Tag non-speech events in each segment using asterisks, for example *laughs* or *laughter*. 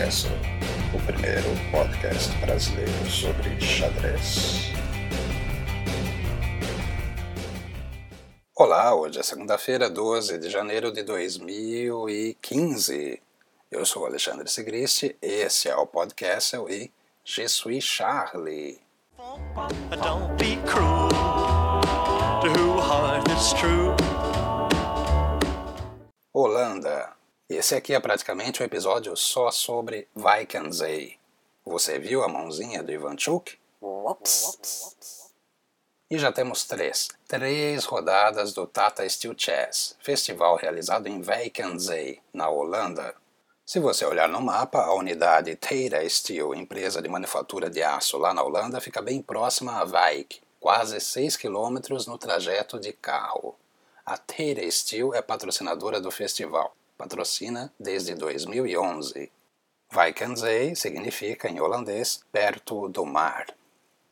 O primeiro podcast brasileiro sobre xadrez. Olá, hoje é segunda-feira, 12 de janeiro de 2015. Eu sou Alexandre Sigristi, esse é o podcast e Je suis Charlie. Don't be cruel to who heart is true. Holanda. Esse aqui é praticamente um episódio só sobre Vaikensee. Você viu a mãozinha do Ivanchuk? Ups. E já temos três, três rodadas do Tata Steel Chess, festival realizado em Vaikensee, na Holanda. Se você olhar no mapa, a unidade Tata Steel, empresa de manufatura de aço lá na Holanda, fica bem próxima a Wijk, quase 6 km no trajeto de carro. A Tata Steel é patrocinadora do festival, patrocina desde 2011. Vaikensee significa, em holandês, perto do mar.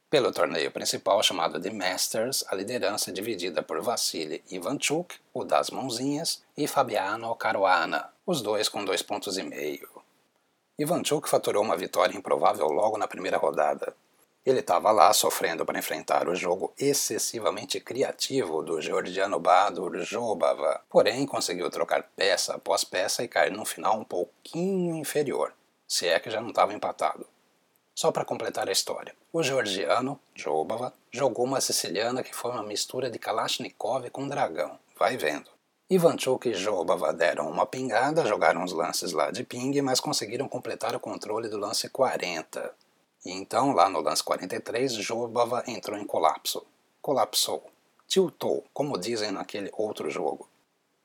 Pelo torneio principal chamado de Masters, a liderança é dividida por Vassili Ivanchuk, o das mãozinhas, e Fabiano Caruana, os dois com dois pontos e meio. Ivanchuk faturou uma vitória improvável logo na primeira rodada. Ele estava lá sofrendo para enfrentar o jogo excessivamente criativo do georgiano Badur Jobava, porém conseguiu trocar peça após peça e cair num final um pouquinho inferior, se é que já não estava empatado. Só para completar a história, o georgiano, Jobava, jogou uma siciliana que foi uma mistura de Kalashnikov com dragão. Vai vendo. Ivanchuk e Jobava deram uma pingada, jogaram os lances lá de ping, mas conseguiram completar o controle do lance 40. E então, lá no lance 43, Jobava entrou em colapso. Colapsou. Tiltou, como dizem naquele outro jogo.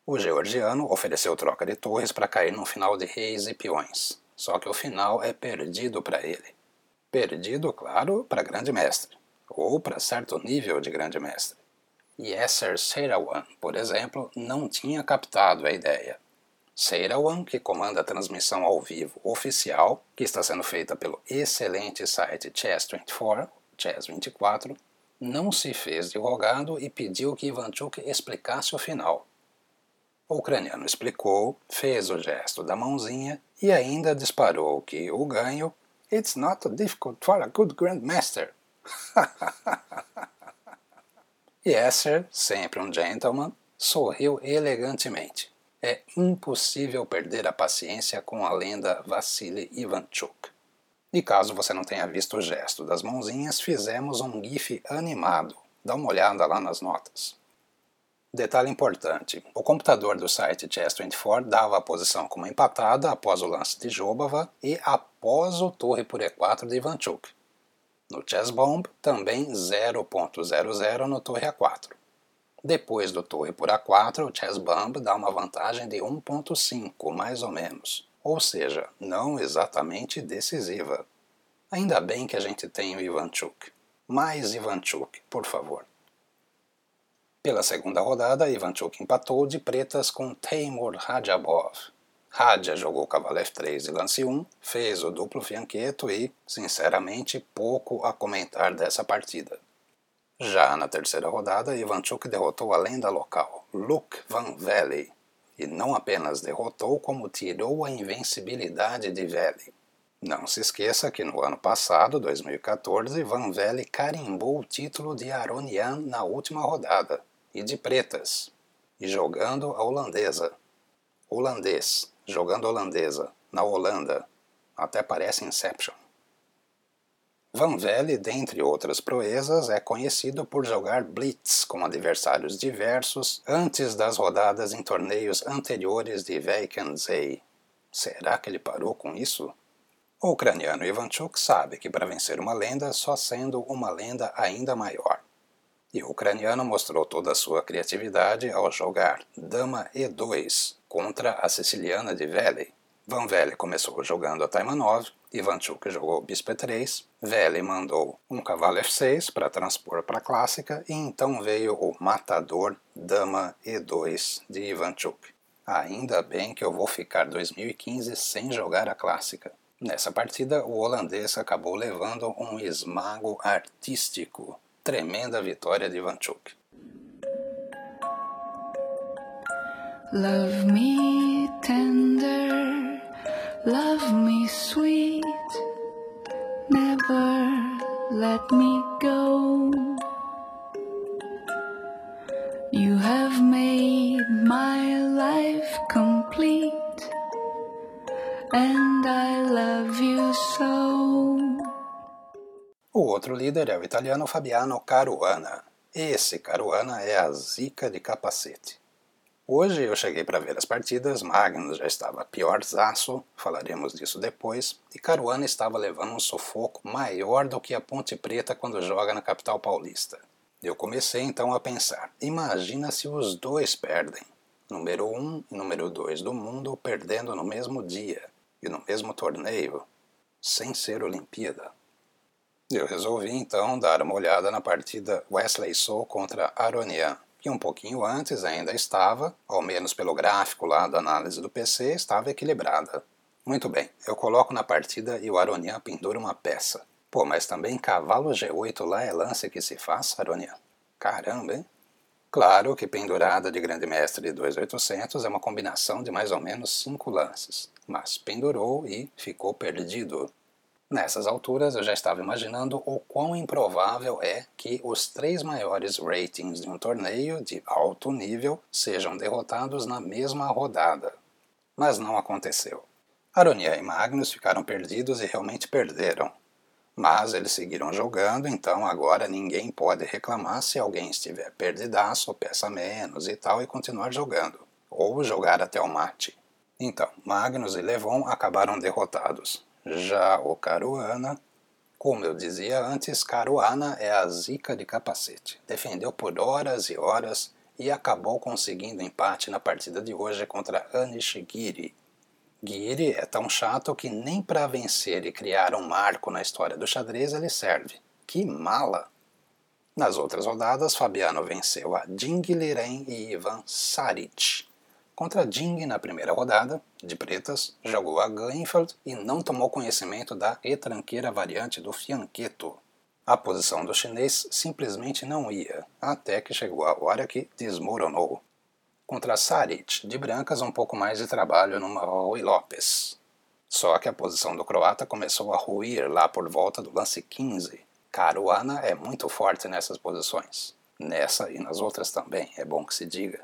O georgiano ofereceu troca de torres para cair no final de reis e peões. Só que o final é perdido para ele. Perdido, claro, para grande mestre, ou para certo nível de grande mestre. Yasser Seirawan, por exemplo, não tinha captado a ideia. Seirawan, que comanda a transmissão ao vivo oficial, que está sendo feita pelo excelente site Chess24, Chess24, não se fez de rogado e pediu que Ivanchuk explicasse o final. O ucraniano explicou, fez o gesto da mãozinha e ainda disparou que o ganho It's not difficult for a good grandmaster. *laughs* Yasser, sempre um gentleman, sorriu elegantemente. É impossível perder a paciência com a lenda Vassili Ivanchuk. E caso você não tenha visto o gesto das mãozinhas, fizemos um GIF animado. Dá uma olhada lá nas notas. Detalhe importante: o computador do site Chess24 dava a posição como empatada após o lance de Jobava e após o torre por E4 de Ivanchuk. No Chessbomb, também 0.00 no torre A4. Depois do torre por A4, o Chessbomb dá uma vantagem de 1.5, mais ou menos, ou seja, não exatamente decisiva. Ainda bem que a gente tem o Ivanchuk. Mais Ivanchuk, por favor. Pela segunda rodada, Ivanchuk empatou de pretas com Teimur Radjabov. Radja jogou cavalo F3 e lance 1, fez o duplo fianqueto e, sinceramente, pouco a comentar dessa partida. Já na terceira rodada, Ivanchuk derrotou a lenda local, Luke Van Velde, e não apenas derrotou, como tirou a invencibilidade de Velde. Não se esqueça que no ano passado, 2014, Van Velde carimbou o título de Aronian na última rodada, e de pretas, e jogando a holandesa. Holandês, jogando holandesa, na Holanda. Até parece Inception. Van Velde, dentre outras proezas, é conhecido por jogar blitz com adversários diversos antes das rodadas em torneios anteriores de Vaikensee. Será que ele parou com isso? O ucraniano Ivanchuk sabe que para vencer uma lenda, só sendo uma lenda ainda maior. E o ucraniano mostrou toda a sua criatividade ao jogar Dama E2 contra a siciliana de Vele. Van Vele começou jogando a Taimanov, Ivanchuk jogou Bispo E3, Vele mandou um cavalo F6 para transpor para a clássica e então veio o matador Dama E2 de Ivanchuk. Ainda bem que eu vou ficar 2015 sem jogar a clássica. Nessa partida, o holandês acabou levando um esmago artístico Tremenda vitória de Ivanchuk. Love me tender, Love me sweet, never let me go. You have made my life complete, and I love you so. O outro líder é o italiano Fabiano Caruana. Esse Caruana é a zica de capacete. Hoje eu cheguei para ver as partidas, Magnus já estava piorzaço, falaremos disso depois, e Caruana estava levando um sufoco maior do que a Ponte Preta quando joga na capital paulista. Eu comecei então a pensar, imagina se os dois perdem, número 1 um e número 2 do mundo perdendo no mesmo dia e no mesmo torneio, sem ser Olimpíada. Eu resolvi então dar uma olhada na partida Wesley Sou contra Aronian que um pouquinho antes ainda estava, ao menos pelo gráfico lá da análise do PC, estava equilibrada. Muito bem, eu coloco na partida e o Aronian pendura uma peça. Pô, mas também cavalo G8 lá é lance que se faz, Aronian? Caramba, hein? Claro que pendurada de grande mestre de 2800 é uma combinação de mais ou menos 5 lances, mas pendurou e ficou perdido. Nessas alturas eu já estava imaginando o quão improvável é que os três maiores ratings de um torneio de alto nível sejam derrotados na mesma rodada. Mas não aconteceu. Aronia e Magnus ficaram perdidos e realmente perderam. Mas eles seguiram jogando, então agora ninguém pode reclamar se alguém estiver perdidaço, peça menos e tal e continuar jogando. Ou jogar até o mate. Então, Magnus e Levon acabaram derrotados. Já o Caruana, como eu dizia antes, Caruana é a zica de capacete. Defendeu por horas e horas e acabou conseguindo empate na partida de hoje contra Anish Giri. Giri é tão chato que nem para vencer e criar um marco na história do xadrez ele serve. Que mala! Nas outras rodadas, Fabiano venceu a Ding Liren e Ivan Saric. Contra Ding na primeira rodada, de pretas, jogou a Glenfield e não tomou conhecimento da retranqueira variante do fianqueto. A posição do chinês simplesmente não ia, até que chegou a hora que desmoronou. Contra Saric, de brancas, um pouco mais de trabalho no Rui Lopes. Só que a posição do croata começou a ruir lá por volta do lance 15. Caruana é muito forte nessas posições. Nessa e nas outras também, é bom que se diga.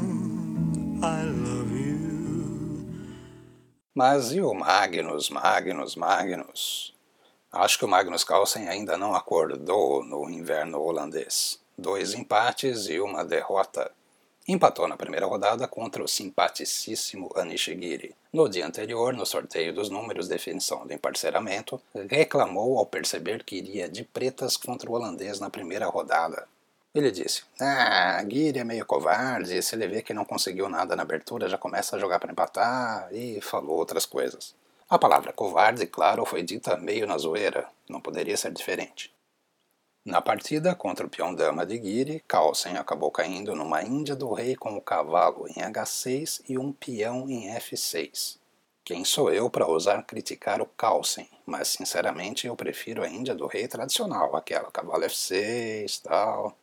Mas e o Magnus, Magnus, Magnus? Acho que o Magnus Carlsen ainda não acordou no inverno holandês. Dois empates e uma derrota. Empatou na primeira rodada contra o simpaticíssimo Anishigiri. No dia anterior, no sorteio dos números de definição do emparceramento, reclamou ao perceber que iria de pretas contra o holandês na primeira rodada. Ele disse: Ah, Guiri é meio covarde, se ele vê que não conseguiu nada na abertura já começa a jogar para empatar, e falou outras coisas. A palavra covarde, claro, foi dita meio na zoeira, não poderia ser diferente. Na partida contra o peão dama de Guiri, Carlsen acabou caindo numa índia do rei com o cavalo em H6 e um peão em F6. Quem sou eu para ousar criticar o Carlsen, mas sinceramente eu prefiro a índia do rei tradicional, aquela cavalo F6 tal.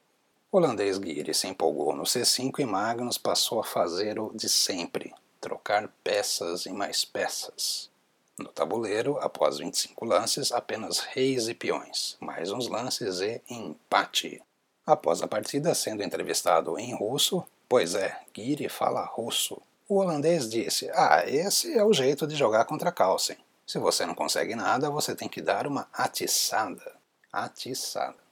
O holandês Guiri se empolgou no C5 e Magnus passou a fazer o de sempre, trocar peças e mais peças. No tabuleiro, após 25 lances, apenas reis e peões, mais uns lances e empate. Após a partida, sendo entrevistado em russo, pois é, Guiri fala russo, o holandês disse: Ah, esse é o jeito de jogar contra Carlsen. Se você não consegue nada, você tem que dar uma atiçada. Atiçada.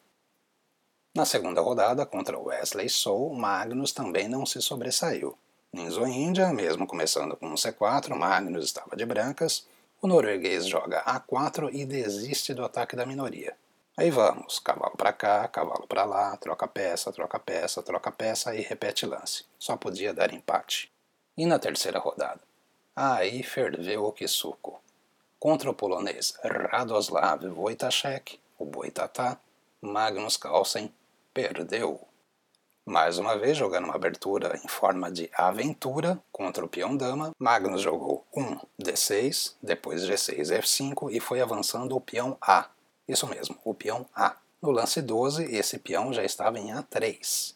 Na segunda rodada, contra Wesley Soul, Magnus também não se sobressaiu. Ninzo Índia, mesmo começando com um C4, Magnus estava de brancas, o norueguês joga A4 e desiste do ataque da minoria. Aí vamos, cavalo para cá, cavalo para lá, troca peça, troca peça, troca peça e repete lance. Só podia dar empate. E na terceira rodada? Aí ferveu o Kisuko. Contra o polonês Radoslav Wojtaszek, o Boitatá, Magnus Carlsen perdeu. Mais uma vez, jogando uma abertura em forma de aventura contra o peão dama, Magnus jogou 1 D6, depois G6 F5 e foi avançando o peão A. Isso mesmo, o peão A. No lance 12, esse peão já estava em A3.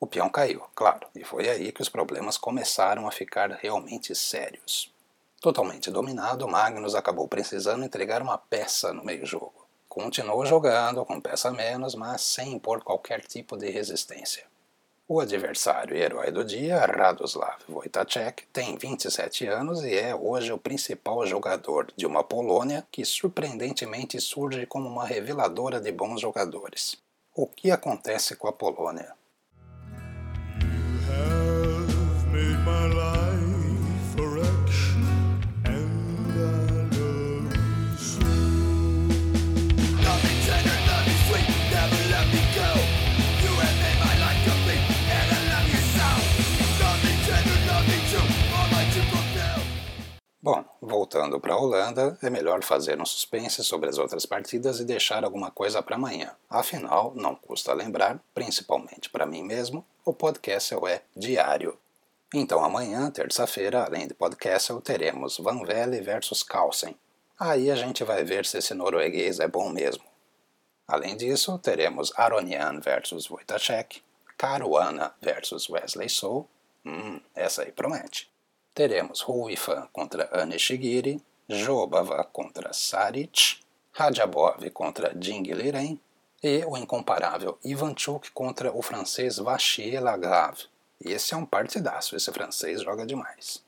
O peão caiu, claro, e foi aí que os problemas começaram a ficar realmente sérios. Totalmente dominado, Magnus acabou precisando entregar uma peça no meio-jogo. Continuou jogando com peça menos, mas sem impor qualquer tipo de resistência. O adversário e herói do dia, Radoslav Wojtacek, tem 27 anos e é hoje o principal jogador de uma Polônia que surpreendentemente surge como uma reveladora de bons jogadores. O que acontece com a Polônia? Bom, voltando para a Holanda, é melhor fazer um suspense sobre as outras partidas e deixar alguma coisa para amanhã. Afinal, não custa lembrar, principalmente para mim mesmo, o podcast é diário. Então amanhã, terça-feira, além de podcast, teremos Van Velle versus Carlsen. Aí a gente vai ver se esse norueguês é bom mesmo. Além disso, teremos Aronian versus Wojtaszek, Caruana versus Wesley Soul. Hum, essa aí promete teremos Ruifan contra Anishigiri, Jobava contra Saric, Radjabov contra Ding Liren e o incomparável Ivanchuk contra o francês Vachier Lagrave. Esse é um partidaço, esse francês joga demais.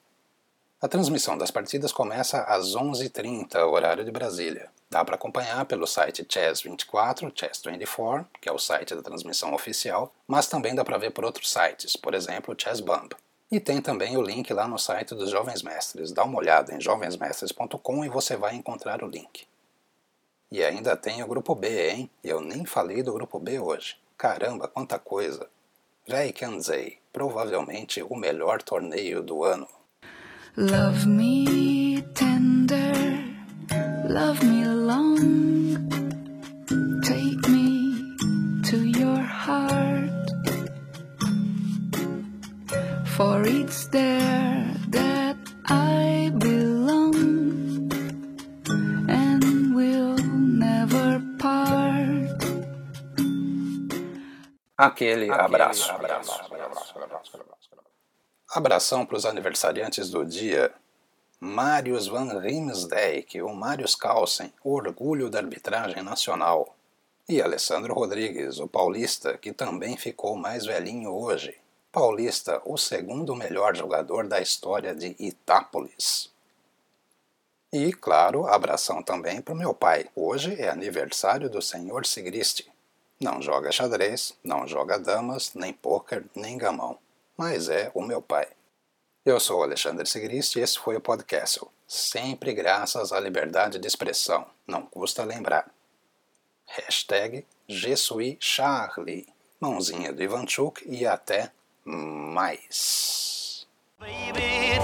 A transmissão das partidas começa às 11h30, horário de Brasília. Dá para acompanhar pelo site Chess24, Chess24, que é o site da transmissão oficial, mas também dá para ver por outros sites, por exemplo, Chessbump. E tem também o link lá no site dos Jovens Mestres. Dá uma olhada em jovensmestres.com e você vai encontrar o link. E ainda tem o grupo B, hein? Eu nem falei do grupo B hoje. Caramba, quanta coisa! Kanzei, provavelmente o melhor torneio do ano. Love me tender, love me long, for it's there that I belong and will never part. Aquele abraço. Abração para os aniversariantes do dia. Marius van Riemsdijk, o Marius Carlsen, orgulho da arbitragem nacional. E Alessandro Rodrigues, o paulista, que também ficou mais velhinho hoje. Paulista, o segundo melhor jogador da história de Itápolis. E, claro, abração também para o meu pai. Hoje é aniversário do senhor Sigristi. Não joga xadrez, não joga damas, nem pôquer, nem gamão. Mas é o meu pai. Eu sou Alexandre Sigristi e esse foi o podcast. Sempre graças à liberdade de expressão. Não custa lembrar. Hashtag Charlie. Mãozinha do Ivanchuk e até mais. Baby,